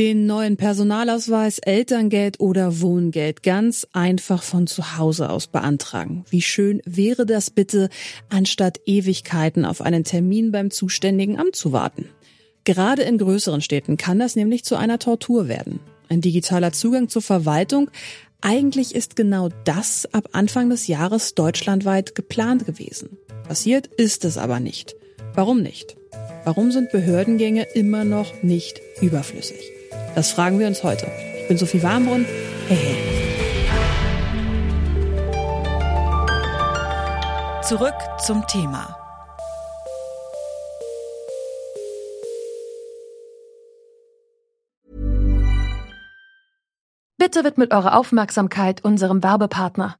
Den neuen Personalausweis, Elterngeld oder Wohngeld ganz einfach von zu Hause aus beantragen. Wie schön wäre das bitte, anstatt Ewigkeiten auf einen Termin beim zuständigen Amt zu warten. Gerade in größeren Städten kann das nämlich zu einer Tortur werden. Ein digitaler Zugang zur Verwaltung, eigentlich ist genau das ab Anfang des Jahres deutschlandweit geplant gewesen. Passiert ist es aber nicht. Warum nicht? Warum sind Behördengänge immer noch nicht überflüssig? Das fragen wir uns heute. Ich bin Sophie Warmbrunn. Hey, hey. Zurück zum Thema. Bitte widmet eure Aufmerksamkeit unserem Werbepartner.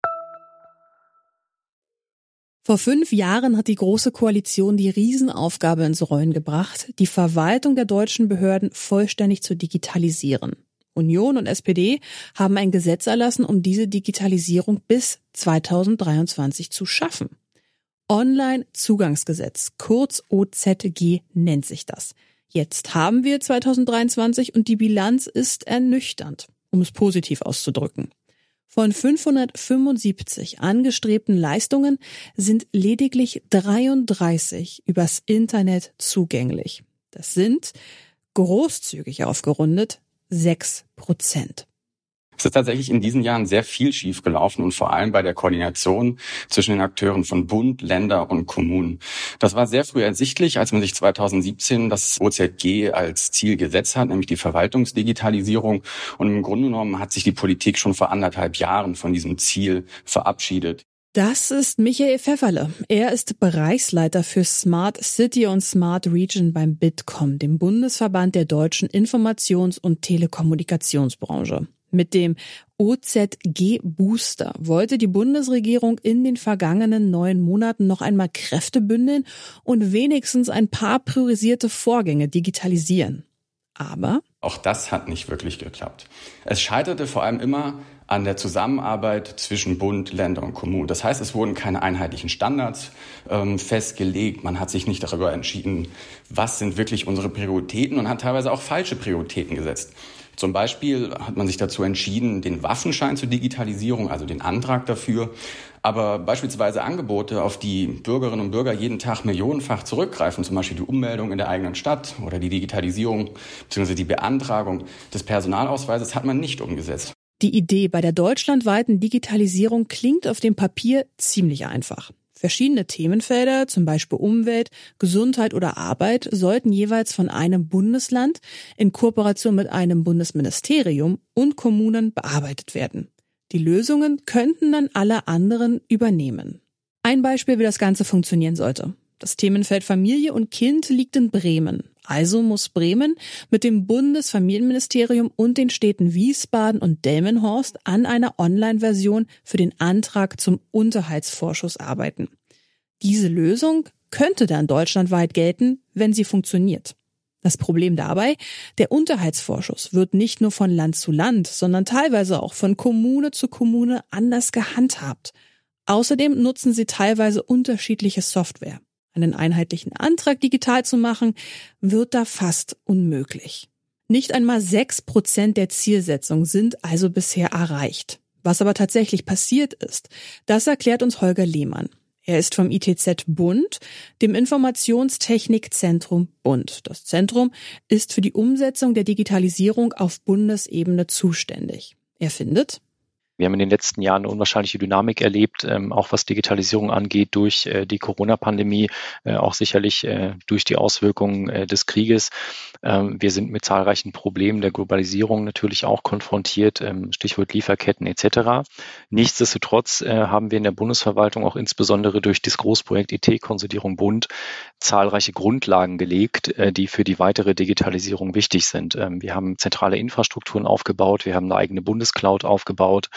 Vor fünf Jahren hat die Große Koalition die Riesenaufgabe ins Rollen gebracht, die Verwaltung der deutschen Behörden vollständig zu digitalisieren. Union und SPD haben ein Gesetz erlassen, um diese Digitalisierung bis 2023 zu schaffen. Online-Zugangsgesetz, kurz OZG nennt sich das. Jetzt haben wir 2023 und die Bilanz ist ernüchternd, um es positiv auszudrücken. Von 575 angestrebten Leistungen sind lediglich 33 übers Internet zugänglich. Das sind, großzügig aufgerundet, 6 Prozent. Es ist tatsächlich in diesen Jahren sehr viel schiefgelaufen und vor allem bei der Koordination zwischen den Akteuren von Bund, Länder und Kommunen. Das war sehr früh ersichtlich, als man sich 2017 das OZG als Ziel gesetzt hat, nämlich die Verwaltungsdigitalisierung. Und im Grunde genommen hat sich die Politik schon vor anderthalb Jahren von diesem Ziel verabschiedet. Das ist Michael Pfefferle. Er ist Bereichsleiter für Smart City und Smart Region beim Bitkom, dem Bundesverband der deutschen Informations- und Telekommunikationsbranche. Mit dem OZG Booster wollte die Bundesregierung in den vergangenen neun Monaten noch einmal Kräfte bündeln und wenigstens ein paar priorisierte Vorgänge digitalisieren. Aber auch das hat nicht wirklich geklappt. Es scheiterte vor allem immer an der Zusammenarbeit zwischen Bund, Länder und Kommunen. Das heißt, es wurden keine einheitlichen Standards ähm, festgelegt. Man hat sich nicht darüber entschieden, was sind wirklich unsere Prioritäten und hat teilweise auch falsche Prioritäten gesetzt. Zum Beispiel hat man sich dazu entschieden, den Waffenschein zur Digitalisierung, also den Antrag dafür, aber beispielsweise Angebote, auf die Bürgerinnen und Bürger jeden Tag millionenfach zurückgreifen, zum Beispiel die Ummeldung in der eigenen Stadt oder die Digitalisierung bzw. die Beantragung des Personalausweises, hat man nicht umgesetzt. Die Idee bei der deutschlandweiten Digitalisierung klingt auf dem Papier ziemlich einfach. Verschiedene Themenfelder, zum Beispiel Umwelt, Gesundheit oder Arbeit, sollten jeweils von einem Bundesland in Kooperation mit einem Bundesministerium und Kommunen bearbeitet werden. Die Lösungen könnten dann alle anderen übernehmen. Ein Beispiel, wie das Ganze funktionieren sollte. Das Themenfeld Familie und Kind liegt in Bremen. Also muss Bremen mit dem Bundesfamilienministerium und den Städten Wiesbaden und Delmenhorst an einer Online-Version für den Antrag zum Unterhaltsvorschuss arbeiten. Diese Lösung könnte dann deutschlandweit gelten, wenn sie funktioniert. Das Problem dabei, der Unterhaltsvorschuss wird nicht nur von Land zu Land, sondern teilweise auch von Kommune zu Kommune anders gehandhabt. Außerdem nutzen sie teilweise unterschiedliche Software. Einen einheitlichen Antrag digital zu machen, wird da fast unmöglich. Nicht einmal sechs Prozent der Zielsetzung sind also bisher erreicht. Was aber tatsächlich passiert ist, das erklärt uns Holger Lehmann. Er ist vom ITZ Bund, dem Informationstechnikzentrum Bund. Das Zentrum ist für die Umsetzung der Digitalisierung auf Bundesebene zuständig. Er findet, Wir haben in den letzten Jahren eine unwahrscheinliche Dynamik erlebt, ähm, auch was Digitalisierung angeht, durch äh, die Corona-Pandemie, äh, auch sicherlich äh, durch die Auswirkungen des Krieges. Ähm, wir sind mit zahlreichen Problemen der Globalisierung natürlich auch konfrontiert, ähm, Stichwort Lieferketten etc. Nichtsdestotrotz haben wir in der Bundesverwaltung auch insbesondere durch das Großprojekt IT-Konsolidierung Bund zahlreiche Grundlagen gelegt, die für die weitere Digitalisierung wichtig sind. Wir haben zentrale Infrastrukturen aufgebaut, wir haben eine eigene Bundescloud aufgebaut.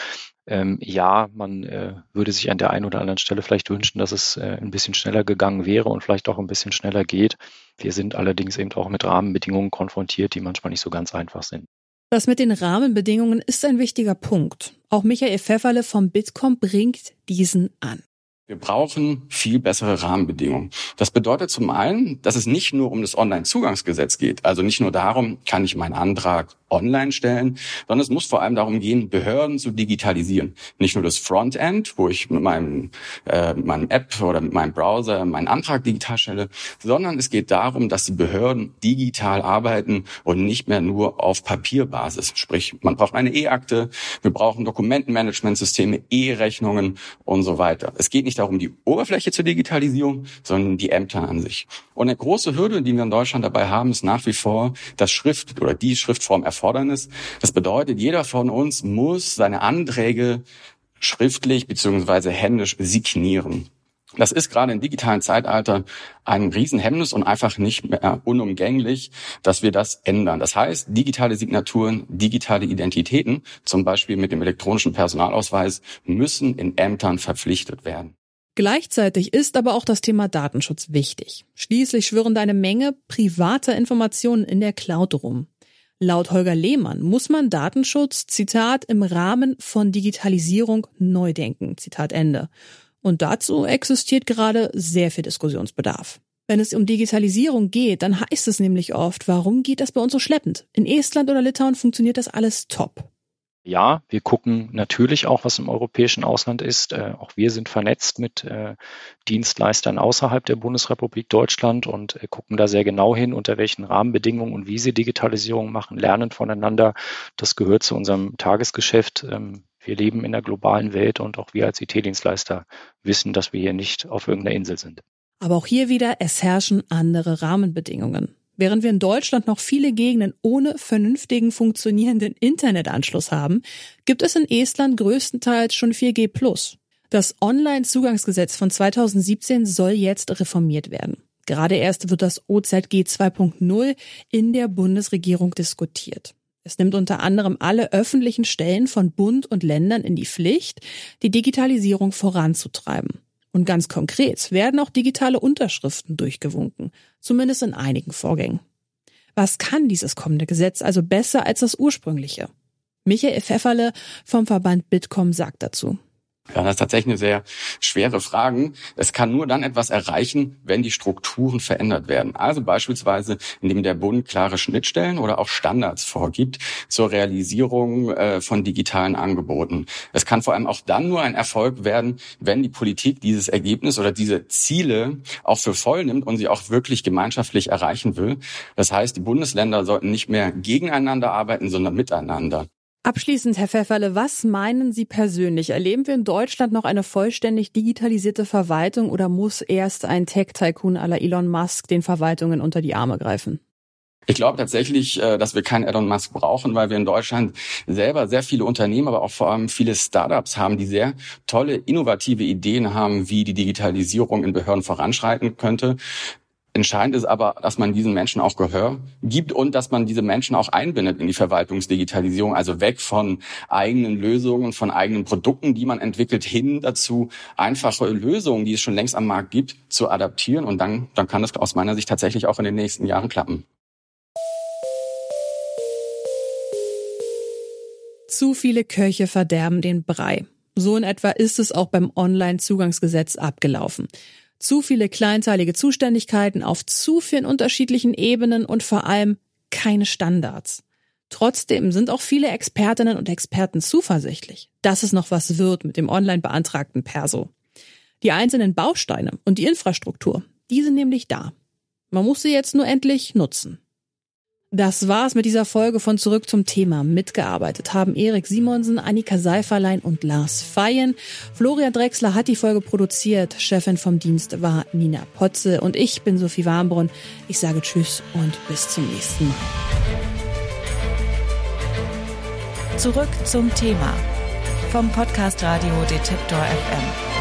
Ähm, ja, man äh, würde sich an der einen oder anderen Stelle vielleicht wünschen, dass es äh, ein bisschen schneller gegangen wäre und vielleicht auch ein bisschen schneller geht. Wir sind allerdings eben auch mit Rahmenbedingungen konfrontiert, die manchmal nicht so ganz einfach sind. Das mit den Rahmenbedingungen ist ein wichtiger Punkt. Auch Michael Pfefferle vom Bitkom bringt diesen an. Wir brauchen viel bessere Rahmenbedingungen. Das bedeutet zum einen, dass es nicht nur um das Onlinezugangsgesetz geht, also nicht nur darum, kann ich meinen Antrag online stellen, sondern es muss vor allem darum gehen, Behörden zu digitalisieren. Nicht nur das Frontend, wo ich mit meinem, äh, meinem App oder mit meinem Browser meinen Antrag digital stelle, sondern es geht darum, dass die Behörden digital arbeiten und nicht mehr nur auf Papierbasis. Sprich, man braucht eine E-Akte, wir brauchen Dokumentenmanagementsysteme, E-Rechnungen und so weiter. Es geht nicht darum, die Oberfläche zur Digitalisierung, sondern die Ämter an sich. Und eine große Hürde, die wir in Deutschland dabei haben, ist nach wie vor das Schrift oder die Schriftform Erfordernis. Das bedeutet, jeder von uns muss seine Anträge schriftlich beziehungsweise händisch signieren. Das ist gerade im digitalen Zeitalter ein Riesenhemmnis und einfach nicht mehr unumgänglich, dass wir das ändern. Das heißt, digitale Signaturen, digitale Identitäten, zum Beispiel mit dem elektronischen Personalausweis, müssen in Ämtern verpflichtet werden. Gleichzeitig ist aber auch das Thema Datenschutz wichtig. Schließlich schwirren da eine Menge privater Informationen in der Cloud rum. Laut Holger Lehmann muss man Datenschutz, Zitat, im Rahmen von Digitalisierung neu denken, Zitat Ende. Und dazu existiert gerade sehr viel Diskussionsbedarf. Wenn es um Digitalisierung geht, dann heißt es nämlich oft, warum geht das bei uns so schleppend? In Estland oder Litauen funktioniert das alles top. Ja, wir gucken natürlich auch, was im europäischen Ausland ist. Äh, auch wir sind vernetzt mit äh, Dienstleistern außerhalb der Bundesrepublik Deutschland und äh, gucken da sehr genau hin, unter welchen Rahmenbedingungen und wie sie Digitalisierung machen, lernen voneinander. Das gehört zu unserem Tagesgeschäft. Ähm, wir leben in der globalen Welt und auch wir als IT-Dienstleister wissen, dass wir hier nicht auf irgendeiner Insel sind. Aber auch hier wieder, es herrschen andere Rahmenbedingungen. Während wir in Deutschland noch viele Gegenden ohne vernünftigen funktionierenden Internetanschluss haben, gibt es in Estland größtenteils schon 4G+. Das Online-Zugangsgesetz von 2017 soll jetzt reformiert werden. Gerade erst wird das OZG 2.0 in der Bundesregierung diskutiert. Es nimmt unter anderem alle öffentlichen Stellen von Bund und Ländern in die Pflicht, die Digitalisierung voranzutreiben. Und ganz konkret werden auch digitale Unterschriften durchgewunken, zumindest in einigen Vorgängen. Was kann dieses kommende Gesetz also besser als das ursprüngliche? Michael Pfefferle vom Verband Bitkom sagt dazu. Ja, das ist tatsächlich eine sehr schwere Frage. Es kann nur dann etwas erreichen, wenn die Strukturen verändert werden. Also beispielsweise, indem der Bund klare Schnittstellen oder auch Standards vorgibt zur Realisierung äh, von digitalen Angeboten. Es kann vor allem auch dann nur ein Erfolg werden, wenn die Politik dieses Ergebnis oder diese Ziele auch für voll nimmt und sie auch wirklich gemeinschaftlich erreichen will. Das heißt, die Bundesländer sollten nicht mehr gegeneinander arbeiten, sondern miteinander. Abschließend, Herr Pfefferle, was meinen Sie persönlich? Erleben wir in Deutschland noch eine vollständig digitalisierte Verwaltung oder muss erst ein Tech-Tycoon aller Elon Musk den Verwaltungen unter die Arme greifen? Ich glaube tatsächlich, äh, dass wir keinen Elon Musk brauchen, weil wir in Deutschland selber sehr viele Unternehmen, aber auch vor allem viele Startups haben, die sehr tolle, innovative Ideen haben, wie die Digitalisierung in Behörden voranschreiten könnte. Entscheidend ist aber, dass man diesen Menschen auch Gehör gibt und dass man diese Menschen auch einbindet in die Verwaltungsdigitalisierung, also weg von eigenen Lösungen, von eigenen Produkten, die man entwickelt, hin dazu, einfache Lösungen, die es schon längst am Markt gibt, zu adaptieren. Und dann, dann kann das aus meiner Sicht tatsächlich auch in den nächsten Jahren klappen. Zu viele Köche verderben den Brei. So in etwa ist es auch beim Online-Zugangsgesetz abgelaufen. Zu viele kleinteilige Zuständigkeiten auf zu vielen unterschiedlichen Ebenen und vor allem keine Standards. Trotzdem sind auch viele Expertinnen und Experten zuversichtlich, dass es noch was wird mit dem online beantragten Perso. Die einzelnen Bausteine und die Infrastruktur, die sind nämlich da. Man muss sie jetzt nur endlich nutzen. Das war's mit dieser Folge von Zurück zum Thema. Mitgearbeitet haben Erik Simonsen, Annika Seiferlein und Lars Feyen. Florian Drexler hat die Folge produziert. Chefin vom Dienst war Nina Potze und ich bin Sophie Warmbrunn. Ich sage Tschüss und bis zum nächsten Mal. Zurück zum Thema vom Podcast Radio Detektor FM.